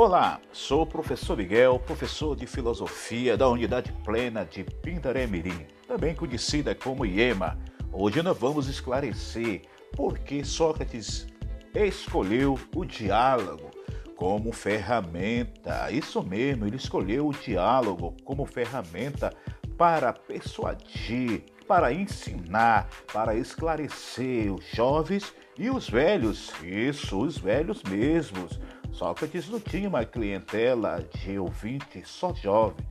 Olá, sou o professor Miguel, professor de filosofia da Unidade Plena de Pindaré Mirim, também conhecida como IEMA. Hoje nós vamos esclarecer por que Sócrates escolheu o diálogo como ferramenta. Isso mesmo, ele escolheu o diálogo como ferramenta para persuadir, para ensinar, para esclarecer os jovens e os velhos. Isso, os velhos mesmos Sócrates não tinha uma clientela de ouvintes só jovem.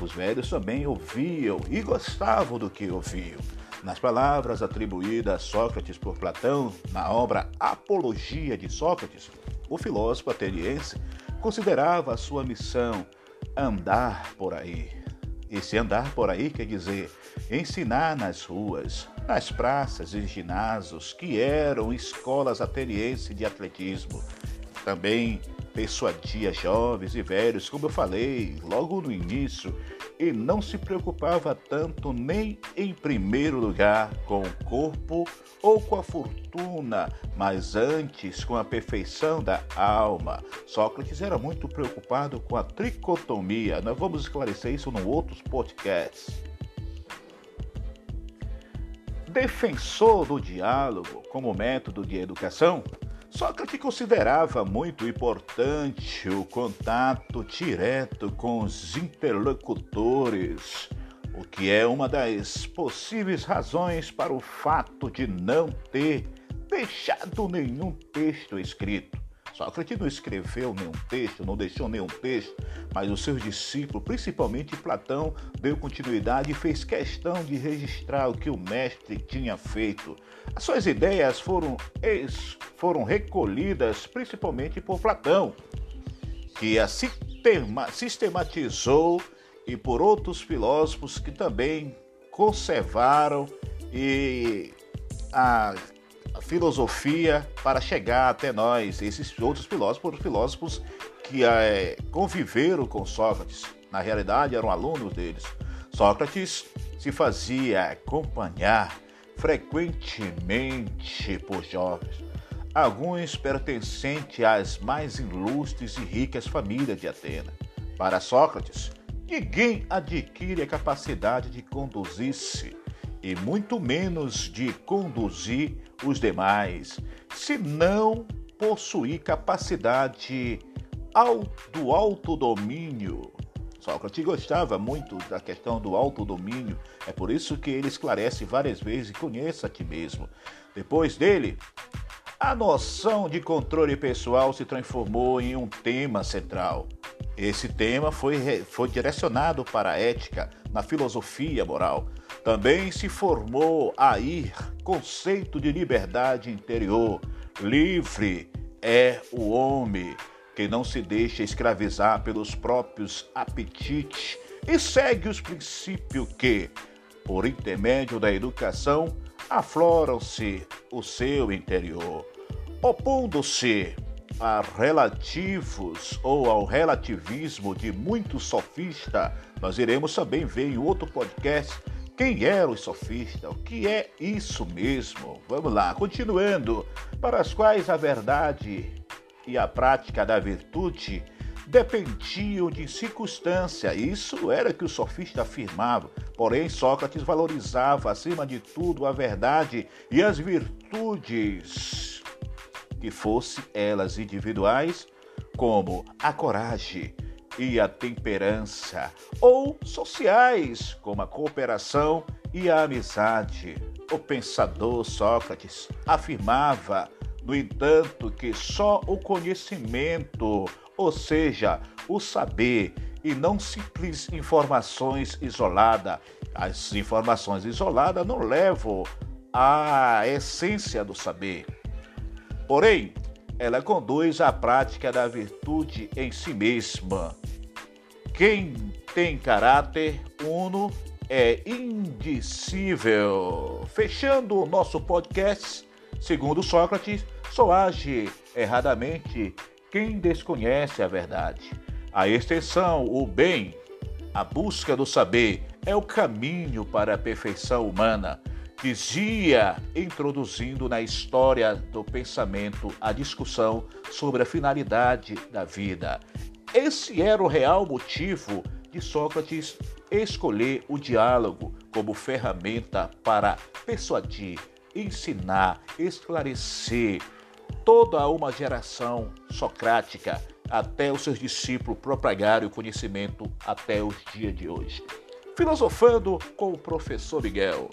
Os velhos também ouviam e gostavam do que ouviam. Nas palavras atribuídas a Sócrates por Platão, na obra Apologia de Sócrates, o filósofo ateniense considerava a sua missão andar por aí. Esse andar por aí quer dizer ensinar nas ruas, nas praças e ginásios que eram escolas atenienses de atletismo. Também persuadia jovens e velhos, como eu falei logo no início, e não se preocupava tanto nem em primeiro lugar com o corpo ou com a fortuna, mas antes com a perfeição da alma. Sócrates era muito preocupado com a tricotomia. Nós vamos esclarecer isso num outros podcasts. Defensor do diálogo como método de educação, Sócrates considerava muito importante o contato direto com os interlocutores, o que é uma das possíveis razões para o fato de não ter deixado nenhum texto escrito. Sócrates não escreveu nenhum texto, não deixou nenhum texto, mas os seus discípulos, principalmente Platão, deu continuidade e fez questão de registrar o que o mestre tinha feito. As suas ideias foram, foram recolhidas principalmente por Platão, que a sistematizou e por outros filósofos que também conservaram e a filosofia para chegar até nós. Esses outros filósofos, filósofos que é, conviveram com Sócrates, na realidade eram alunos deles. Sócrates se fazia acompanhar frequentemente por jovens, alguns pertencentes às mais ilustres e ricas famílias de Atena. Para Sócrates, ninguém adquire a capacidade de conduzir-se e muito menos de conduzir os demais, se não possuir capacidade do autodomínio. Sócrates gostava muito da questão do autodomínio, é por isso que ele esclarece várias vezes: conheça a ti mesmo. Depois dele, a noção de controle pessoal se transformou em um tema central. Esse tema foi, foi direcionado para a ética na filosofia moral. Também se formou aí conceito de liberdade interior. Livre é o homem que não se deixa escravizar pelos próprios apetites e segue os princípios que, por intermédio da educação, afloram-se o seu interior, opondo-se a relativos ou ao relativismo de muitos sofistas. Nós iremos também ver em outro podcast quem eram os sofistas, o que é isso mesmo. Vamos lá, continuando, para as quais a verdade e a prática da virtude dependiam de circunstância. Isso era que o sofista afirmava. Porém, Sócrates valorizava acima de tudo a verdade e as virtudes, que fossem elas individuais, como a coragem, e a temperança, ou sociais, como a cooperação e a amizade. O pensador Sócrates afirmava, no entanto, que só o conhecimento, ou seja, o saber, e não simples informações isoladas. As informações isoladas não levam à essência do saber. Porém, ela conduz à prática da virtude em si mesma. Quem tem caráter uno é indicível. Fechando o nosso podcast, segundo Sócrates, só age erradamente quem desconhece a verdade. A extensão, o bem, a busca do saber é o caminho para a perfeição humana dizia, introduzindo na história do pensamento a discussão sobre a finalidade da vida. Esse era o real motivo de Sócrates escolher o diálogo como ferramenta para persuadir, ensinar, esclarecer toda uma geração socrática até os seus discípulos propagarem o conhecimento até os dias de hoje. Filosofando com o professor Miguel.